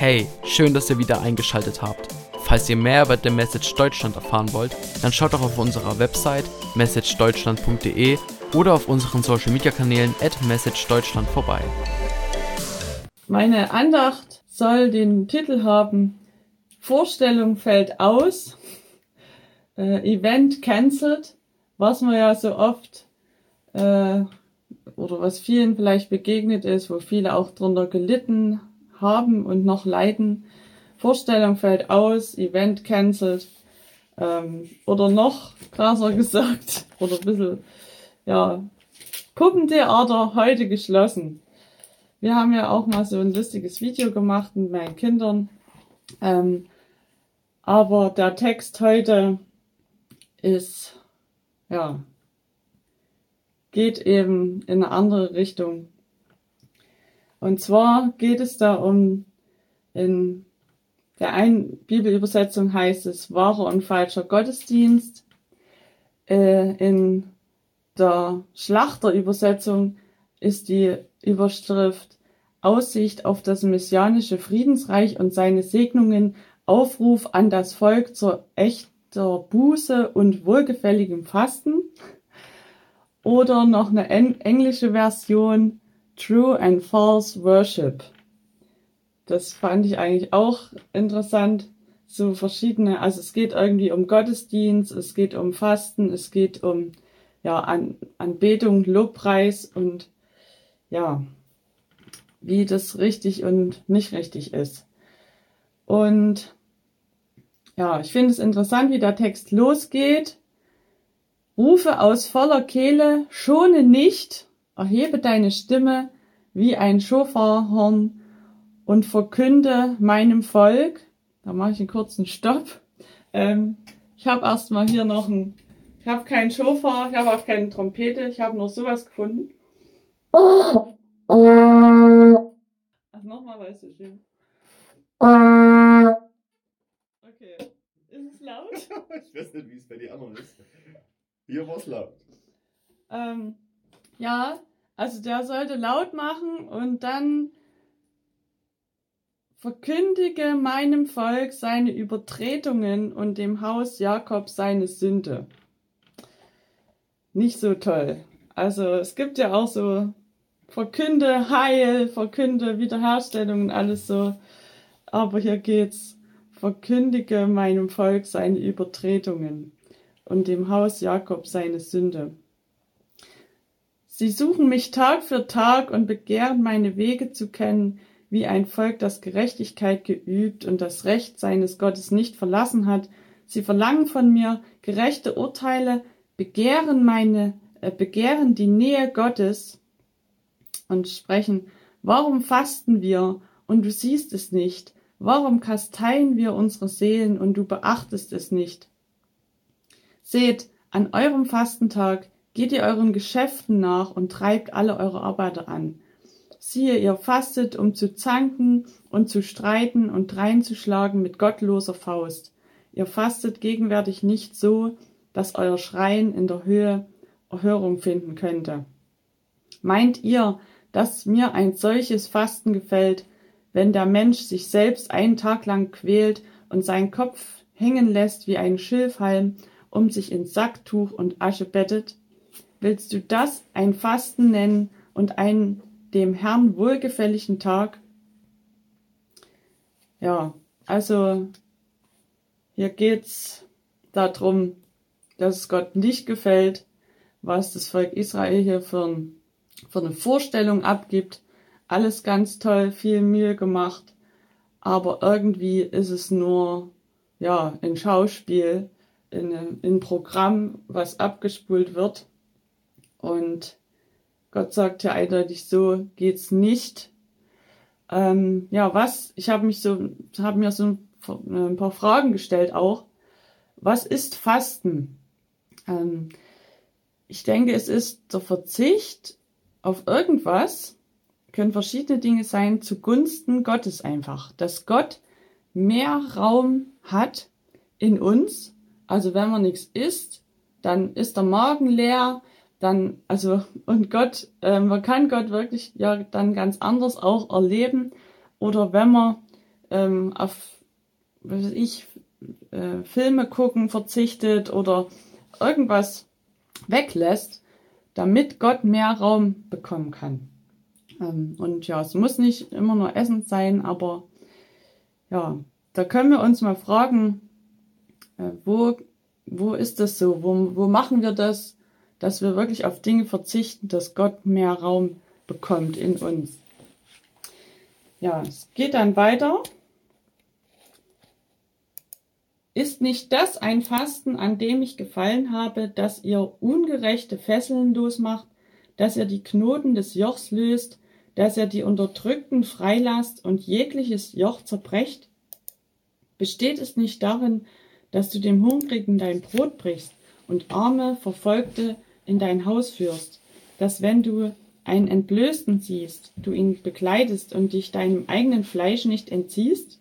Hey, schön, dass ihr wieder eingeschaltet habt. Falls ihr mehr über The Message Deutschland erfahren wollt, dann schaut doch auf unserer Website messagedeutschland.de oder auf unseren Social Media Kanälen at messagedeutschland vorbei. Meine Andacht soll den Titel haben Vorstellung fällt aus, äh, Event cancelled, was man ja so oft äh, oder was vielen vielleicht begegnet ist, wo viele auch drunter gelitten haben und noch leiden. Vorstellung fällt aus, Event cancelled. Ähm, oder noch krasser gesagt, oder ein bisschen, ja, Puppentheater heute geschlossen. Wir haben ja auch mal so ein lustiges Video gemacht mit meinen Kindern. Ähm, aber der Text heute ist, ja, geht eben in eine andere Richtung. Und zwar geht es da um, in der einen Bibelübersetzung heißt es wahrer und falscher Gottesdienst. Äh, in der Schlachterübersetzung ist die Überschrift Aussicht auf das messianische Friedensreich und seine Segnungen, Aufruf an das Volk zur echter Buße und wohlgefälligem Fasten. Oder noch eine englische Version, True and False Worship. Das fand ich eigentlich auch interessant. So verschiedene, also es geht irgendwie um Gottesdienst, es geht um Fasten, es geht um ja, An Anbetung, Lobpreis und ja, wie das richtig und nicht richtig ist. Und ja, ich finde es interessant, wie der Text losgeht. Rufe aus voller Kehle, schone nicht, erhebe deine Stimme wie ein Schofarhorn und verkünde meinem Volk. Da mache ich einen kurzen Stopp. Ähm, ich habe erstmal hier noch ein, ich habe keinen Schofar, ich habe auch keine Trompete, ich habe nur sowas gefunden. Also nochmal, weißt du schön. Okay. Ist es laut? ich weiß nicht, wie es bei den anderen ist. Hier war es laut. Ähm, ja, also der sollte laut machen und dann verkündige meinem Volk seine Übertretungen und dem Haus Jakob seine Sünde. Nicht so toll. Also es gibt ja auch so verkünde Heil, verkünde Wiederherstellung und alles so. Aber hier geht's. Verkündige meinem Volk seine Übertretungen und dem Haus Jakob seine Sünde. Sie suchen mich Tag für Tag und begehren meine Wege zu kennen, wie ein Volk, das Gerechtigkeit geübt und das Recht seines Gottes nicht verlassen hat. Sie verlangen von mir gerechte Urteile, begehren meine, äh, begehren die Nähe Gottes und sprechen, warum fasten wir und du siehst es nicht? Warum kasteien wir unsere Seelen und du beachtest es nicht? Seht, an eurem Fastentag Geht ihr euren Geschäften nach und treibt alle eure Arbeiter an. Siehe, ihr fastet, um zu zanken und zu streiten und dreinzuschlagen mit gottloser Faust. Ihr fastet gegenwärtig nicht so, dass euer Schreien in der Höhe Erhörung finden könnte. Meint ihr, dass mir ein solches Fasten gefällt, wenn der Mensch sich selbst einen Tag lang quält und seinen Kopf hängen lässt wie ein Schilfhalm, um sich in Sacktuch und Asche bettet? Willst du das ein Fasten nennen und einen dem Herrn wohlgefälligen Tag? Ja, also hier geht's darum, dass es Gott nicht gefällt, was das Volk Israel hier für, für eine Vorstellung abgibt. Alles ganz toll, viel Mühe gemacht, aber irgendwie ist es nur ja ein Schauspiel, ein, ein Programm, was abgespult wird und Gott sagt ja eindeutig so geht's nicht. Ähm, ja, was? Ich habe mich so, habe mir so ein paar Fragen gestellt auch. Was ist Fasten? Ähm, ich denke, es ist der Verzicht auf irgendwas, können verschiedene Dinge sein, zugunsten Gottes einfach. Dass Gott mehr Raum hat in uns. Also wenn man nichts isst, dann ist der Magen leer, dann, also, und Gott, äh, man kann Gott wirklich ja dann ganz anders auch erleben. Oder wenn man ähm, auf was weiß ich, äh, Filme gucken verzichtet oder irgendwas weglässt, damit Gott mehr Raum bekommen kann. Ähm, und ja, es muss nicht immer nur Essen sein, aber ja, da können wir uns mal fragen, äh, wo, wo ist das so? Wo, wo machen wir das, dass wir wirklich auf Dinge verzichten, dass Gott mehr Raum bekommt in uns? Ja, es geht dann weiter. Ist nicht das ein Fasten, an dem ich gefallen habe, dass ihr ungerechte Fesseln losmacht, dass ihr die Knoten des Jochs löst, dass ihr die Unterdrückten freilasst und jegliches Joch zerbrecht? Besteht es nicht darin, dass du dem Hungrigen dein Brot brichst und Arme, Verfolgte in dein Haus führst, dass wenn du einen Entblößten siehst, du ihn bekleidest und dich deinem eigenen Fleisch nicht entziehst?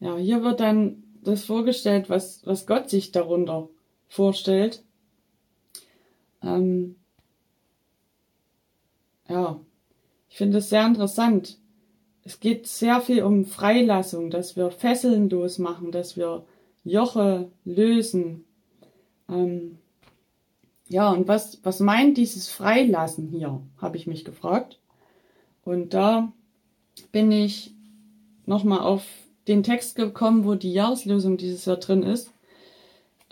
Ja, hier wird dann das vorgestellt, was, was Gott sich darunter vorstellt. Ähm, ja, ich finde es sehr interessant. Es geht sehr viel um Freilassung, dass wir Fesseln losmachen, dass wir Joche lösen. Ähm, ja, und was, was meint dieses Freilassen hier, habe ich mich gefragt. Und da bin ich nochmal auf den Text gekommen, wo die Jahreslösung dieses Jahr drin ist.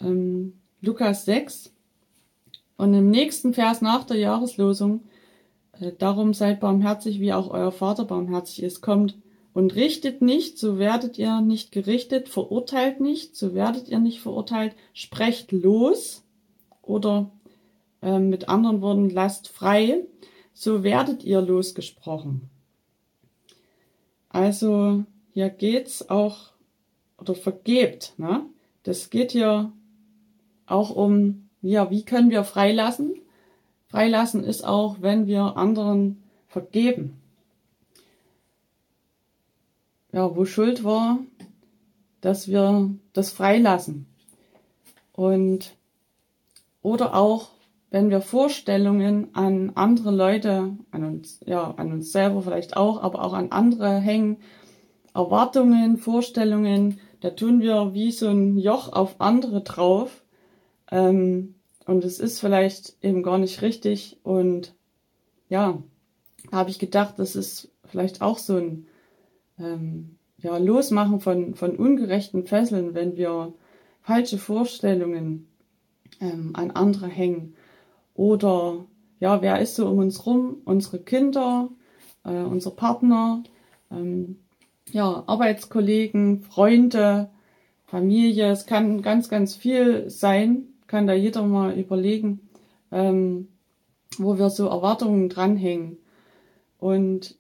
Ähm, Lukas 6. Und im nächsten Vers nach der Jahreslosung, äh, darum seid barmherzig, wie auch euer Vater barmherzig ist, kommt und richtet nicht, so werdet ihr nicht gerichtet, verurteilt nicht, so werdet ihr nicht verurteilt, sprecht los oder äh, mit anderen Worten, lasst frei, so werdet ihr losgesprochen. Also hier geht's auch, oder vergebt, ne? Das geht hier auch um, ja, wie können wir freilassen? Freilassen ist auch, wenn wir anderen vergeben. Ja, wo Schuld war, dass wir das freilassen. Und, oder auch, wenn wir Vorstellungen an andere Leute, an uns, ja, an uns selber vielleicht auch, aber auch an andere hängen, Erwartungen, Vorstellungen, da tun wir wie so ein Joch auf andere drauf. Ähm, und es ist vielleicht eben gar nicht richtig. Und ja, habe ich gedacht, das ist vielleicht auch so ein ähm, ja, Losmachen von, von ungerechten Fesseln, wenn wir falsche Vorstellungen ähm, an andere hängen. Oder ja, wer ist so um uns rum? Unsere Kinder, äh, unser Partner, ähm, ja, Arbeitskollegen, Freunde, Familie, es kann ganz, ganz viel sein, kann da jeder mal überlegen, ähm, wo wir so Erwartungen dranhängen. Und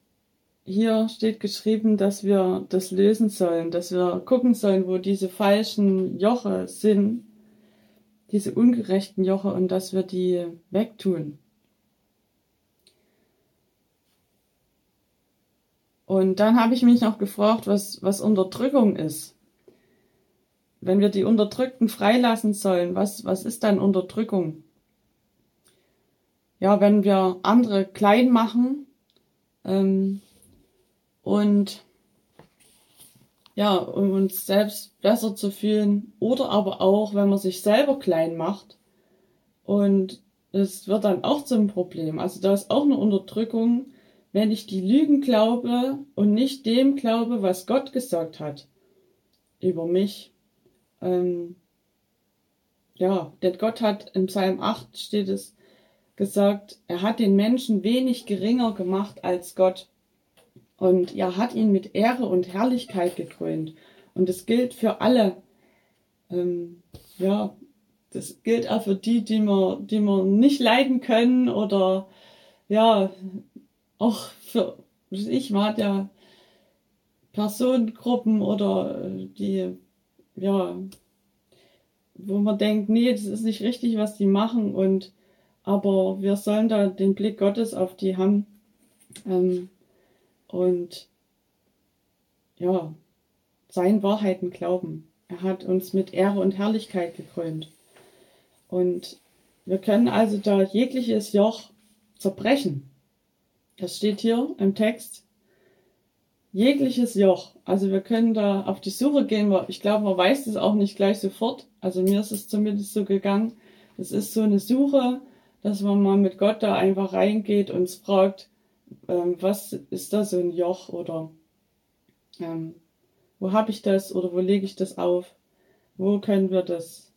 hier steht geschrieben, dass wir das lösen sollen, dass wir gucken sollen, wo diese falschen Joche sind, diese ungerechten Joche und dass wir die wegtun. Und dann habe ich mich noch gefragt, was, was Unterdrückung ist. Wenn wir die Unterdrückten freilassen sollen, was, was ist dann Unterdrückung? Ja, wenn wir andere klein machen ähm, und ja, um uns selbst besser zu fühlen oder aber auch, wenn man sich selber klein macht und es wird dann auch zum Problem. Also da ist auch eine Unterdrückung, wenn ich die Lügen glaube und nicht dem glaube, was Gott gesagt hat über mich. Ähm, ja, denn Gott hat im Psalm 8 steht es gesagt, er hat den Menschen wenig geringer gemacht als Gott. Und er hat ihn mit Ehre und Herrlichkeit gekrönt. Und es gilt für alle. Ähm, ja, das gilt auch für die, die wir, die wir nicht leiden können oder ja, auch für ich war der Personengruppen oder äh, die, ja, wo man denkt, nee, das ist nicht richtig, was die machen und aber wir sollen da den Blick Gottes auf die haben ähm, und ja, seinen Wahrheiten glauben. Er hat uns mit Ehre und Herrlichkeit gekrönt. Und wir können also da jegliches Joch zerbrechen. Das steht hier im Text. jegliches Joch. Also wir können da auf die Suche gehen. Ich glaube, man weiß das auch nicht gleich sofort. Also mir ist es zumindest so gegangen. Es ist so eine Suche, dass man mal mit Gott da einfach reingeht und fragt, ähm, was ist da so ein Joch oder ähm, wo habe ich das oder wo lege ich das auf? Wo können wir das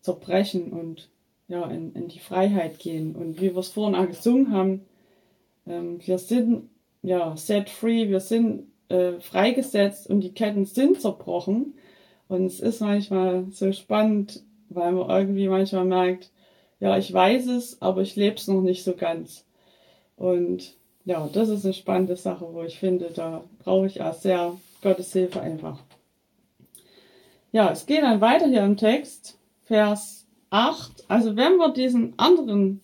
zerbrechen und ja, in, in die Freiheit gehen? Und wie wir es vorhin auch gesungen haben, ähm, wir sind ja set free, wir sind äh, freigesetzt und die Ketten sind zerbrochen. Und es ist manchmal so spannend, weil man irgendwie manchmal merkt, ja, ich weiß es, aber ich lebe es noch nicht so ganz. Und ja, das ist eine spannende Sache, wo ich finde, da brauche ich auch sehr Gottes Hilfe einfach. Ja, es geht dann weiter hier im Text, Vers 8. Also wenn wir diesen anderen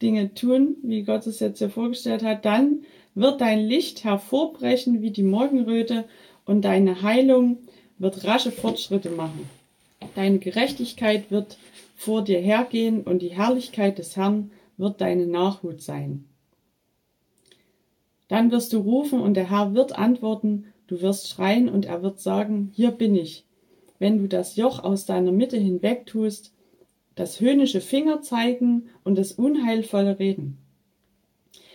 Dinge tun, wie Gott es jetzt hier vorgestellt hat, dann wird dein Licht hervorbrechen wie die Morgenröte und deine Heilung wird rasche Fortschritte machen. Deine Gerechtigkeit wird vor dir hergehen und die Herrlichkeit des Herrn wird deine Nachhut sein. Dann wirst du rufen und der Herr wird antworten, du wirst schreien und er wird sagen, hier bin ich. Wenn du das Joch aus deiner Mitte hinweg tust, das höhnische Finger zeigen und das unheilvolle Reden.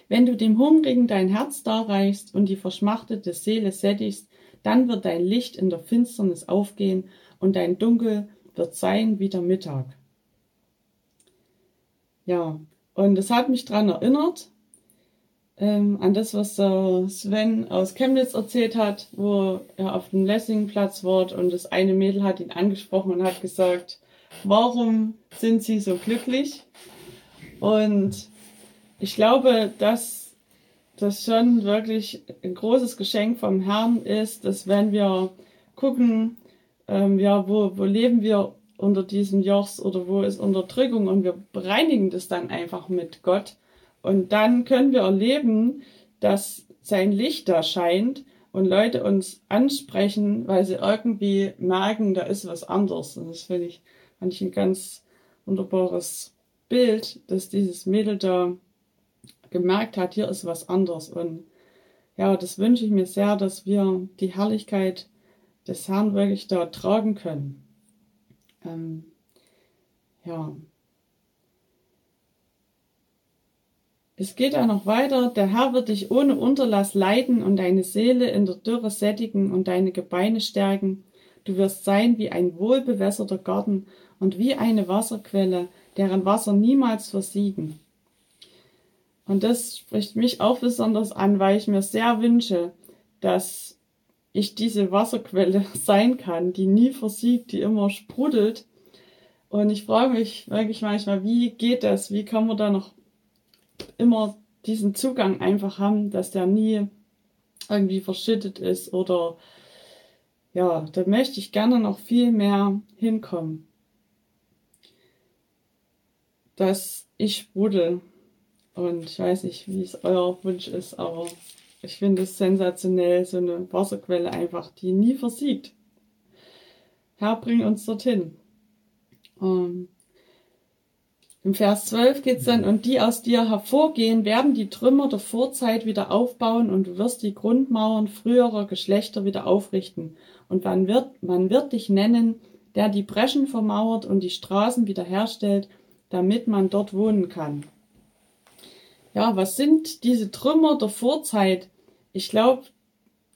Wenn du dem Hungrigen dein Herz darreichst und die verschmachtete Seele sättigst, dann wird dein Licht in der Finsternis aufgehen und dein Dunkel wird sein wie der Mittag. Ja, und es hat mich daran erinnert, ähm, an das, was der Sven aus Chemnitz erzählt hat, wo er auf dem Lessingplatz war und das eine Mädel hat ihn angesprochen und hat gesagt, warum sind sie so glücklich? Und ich glaube, dass das schon wirklich ein großes Geschenk vom Herrn ist, dass wenn wir gucken, ähm, ja, wo, wo leben wir unter diesem Jochs oder wo ist Unterdrückung und wir bereinigen das dann einfach mit Gott. Und dann können wir erleben, dass sein Licht da scheint und Leute uns ansprechen, weil sie irgendwie merken, da ist was anderes. Und das finde ich, fand ich ein ganz wunderbares Bild, dass dieses Mädel da gemerkt hat, hier ist was anderes. Und ja, das wünsche ich mir sehr, dass wir die Herrlichkeit des Herrn wirklich da tragen können. Ähm, ja. Es geht auch noch weiter. Der Herr wird dich ohne Unterlass leiten und deine Seele in der Dürre sättigen und deine Gebeine stärken. Du wirst sein wie ein wohlbewässerter Garten und wie eine Wasserquelle, deren Wasser niemals versiegen. Und das spricht mich auch besonders an, weil ich mir sehr wünsche, dass ich diese Wasserquelle sein kann, die nie versiegt, die immer sprudelt. Und ich frage mich wirklich manchmal, wie geht das? Wie kann man da noch immer diesen Zugang einfach haben, dass der nie irgendwie verschüttet ist oder ja, da möchte ich gerne noch viel mehr hinkommen. Dass ich sprudel. Und ich weiß nicht, wie es euer Wunsch ist, aber ich finde es sensationell, so eine Wasserquelle einfach, die nie versiegt. Herr, bring uns dorthin. Um, Im Vers 12 geht's dann, und die aus dir hervorgehen, werden die Trümmer der Vorzeit wieder aufbauen und du wirst die Grundmauern früherer Geschlechter wieder aufrichten. Und man wird, man wird dich nennen, der die Breschen vermauert und die Straßen wiederherstellt, damit man dort wohnen kann. Ja, was sind diese Trümmer der Vorzeit? Ich glaube,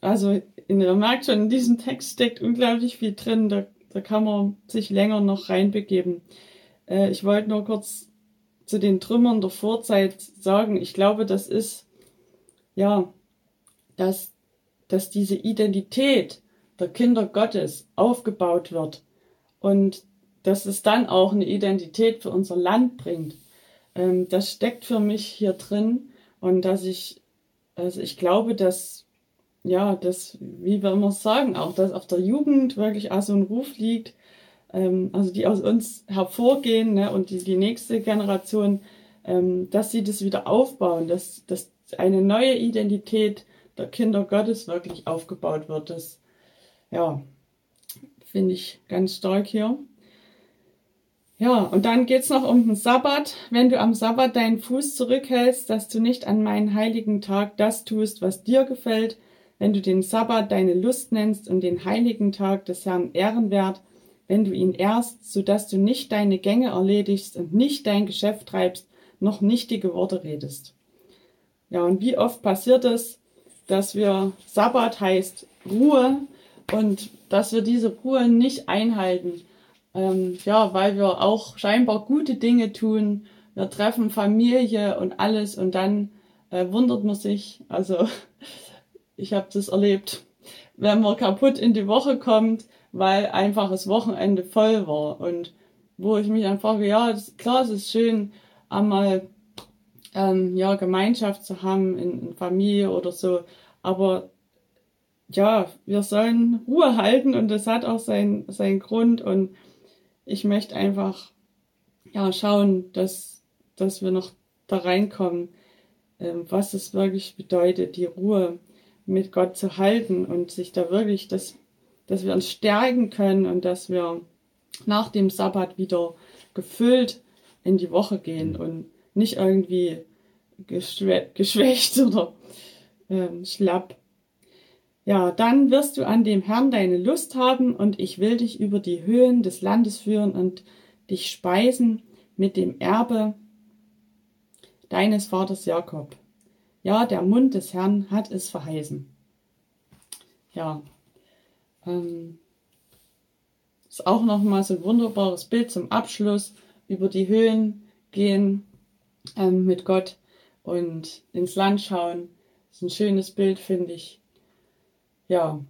also ihr merkt schon, in diesem Text steckt unglaublich viel drin. Da, da kann man sich länger noch reinbegeben. Äh, ich wollte nur kurz zu den Trümmern der Vorzeit sagen. Ich glaube, das ist ja, dass, dass diese Identität der Kinder Gottes aufgebaut wird und dass es dann auch eine Identität für unser Land bringt. Ähm, das steckt für mich hier drin und dass ich, also ich glaube, dass, ja, dass, wie wir immer sagen, auch, dass auf der Jugend wirklich auch so ein Ruf liegt, ähm, also die aus uns hervorgehen ne, und die, die nächste Generation, ähm, dass sie das wieder aufbauen, dass, dass eine neue Identität der Kinder Gottes wirklich aufgebaut wird. Das, ja, finde ich ganz stark hier. Ja, und dann geht's noch um den Sabbat. Wenn du am Sabbat deinen Fuß zurückhältst, dass du nicht an meinen heiligen Tag das tust, was dir gefällt, wenn du den Sabbat deine Lust nennst und den heiligen Tag des Herrn ehrenwert, wenn du ihn ehrst, so dass du nicht deine Gänge erledigst und nicht dein Geschäft treibst, noch nichtige Worte redest. Ja, und wie oft passiert es, dass wir Sabbat heißt Ruhe und dass wir diese Ruhe nicht einhalten. Ähm, ja, weil wir auch scheinbar gute Dinge tun. Wir treffen Familie und alles und dann äh, wundert man sich. Also ich habe das erlebt, wenn man kaputt in die Woche kommt, weil einfach das Wochenende voll war. Und wo ich mich dann frage, ja, das, klar, es ist schön, einmal ähm, ja, Gemeinschaft zu haben in, in Familie oder so, aber ja, wir sollen Ruhe halten und das hat auch seinen sein Grund. Und ich möchte einfach ja schauen, dass, dass wir noch da reinkommen, ähm, was es wirklich bedeutet, die Ruhe mit Gott zu halten und sich da wirklich, dass, dass wir uns stärken können und dass wir nach dem Sabbat wieder gefüllt in die Woche gehen und nicht irgendwie geschwächt oder ähm, schlapp. Ja, dann wirst du an dem Herrn deine Lust haben und ich will dich über die Höhen des Landes führen und dich speisen mit dem Erbe deines Vaters Jakob. Ja, der Mund des Herrn hat es verheißen. Ja, ähm, ist auch nochmal so ein wunderbares Bild zum Abschluss über die Höhen gehen ähm, mit Gott und ins Land schauen. Ist ein schönes Bild, finde ich. Ja,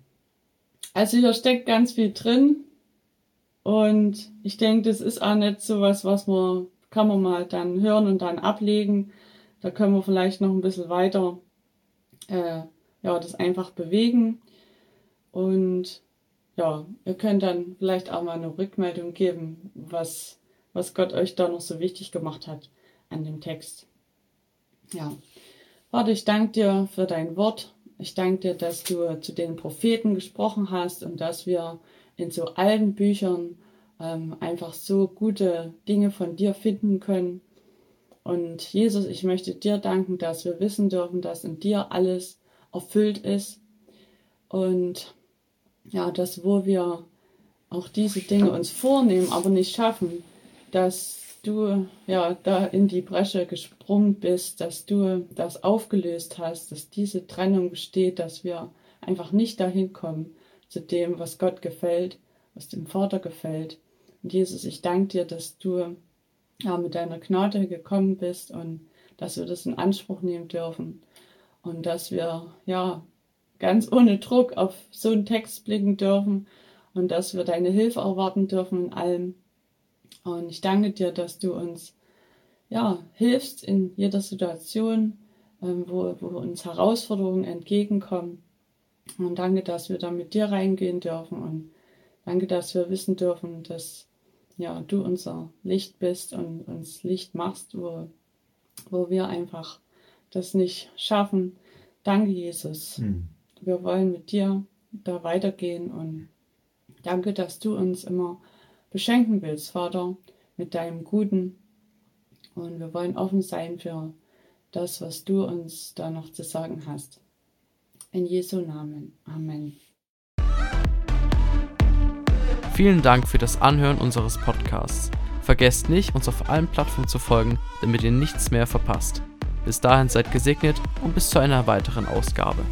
also hier steckt ganz viel drin und ich denke, das ist auch nicht so was, was man, kann man mal dann hören und dann ablegen. Da können wir vielleicht noch ein bisschen weiter, äh, ja, das einfach bewegen und ja, ihr könnt dann vielleicht auch mal eine Rückmeldung geben, was, was Gott euch da noch so wichtig gemacht hat an dem Text. Ja, warte, ich danke dir für dein Wort ich danke dir, dass du zu den Propheten gesprochen hast und dass wir in so alten Büchern ähm, einfach so gute Dinge von dir finden können. Und Jesus, ich möchte dir danken, dass wir wissen dürfen, dass in dir alles erfüllt ist. Und ja, dass wo wir auch diese Dinge uns vornehmen, aber nicht schaffen, dass du ja da in die Bresche gesprungen bist, dass du das aufgelöst hast, dass diese Trennung besteht, dass wir einfach nicht dahin kommen zu dem, was Gott gefällt, was dem Vater gefällt. Und Jesus, ich danke dir, dass du ja mit deiner Gnade gekommen bist und dass wir das in Anspruch nehmen dürfen und dass wir ja ganz ohne Druck auf so einen Text blicken dürfen und dass wir deine Hilfe erwarten dürfen in allem und ich danke dir, dass du uns ja, hilfst in jeder Situation, ähm, wo, wo uns Herausforderungen entgegenkommen. Und danke, dass wir da mit dir reingehen dürfen. Und danke, dass wir wissen dürfen, dass ja, du unser Licht bist und uns Licht machst, wo, wo wir einfach das nicht schaffen. Danke, Jesus. Mhm. Wir wollen mit dir da weitergehen und danke, dass du uns immer beschenken willst, Vater, mit deinem Guten. Und wir wollen offen sein für das, was du uns da noch zu sagen hast. In Jesu Namen. Amen. Vielen Dank für das Anhören unseres Podcasts. Vergesst nicht, uns auf allen Plattformen zu folgen, damit ihr nichts mehr verpasst. Bis dahin seid gesegnet und bis zu einer weiteren Ausgabe.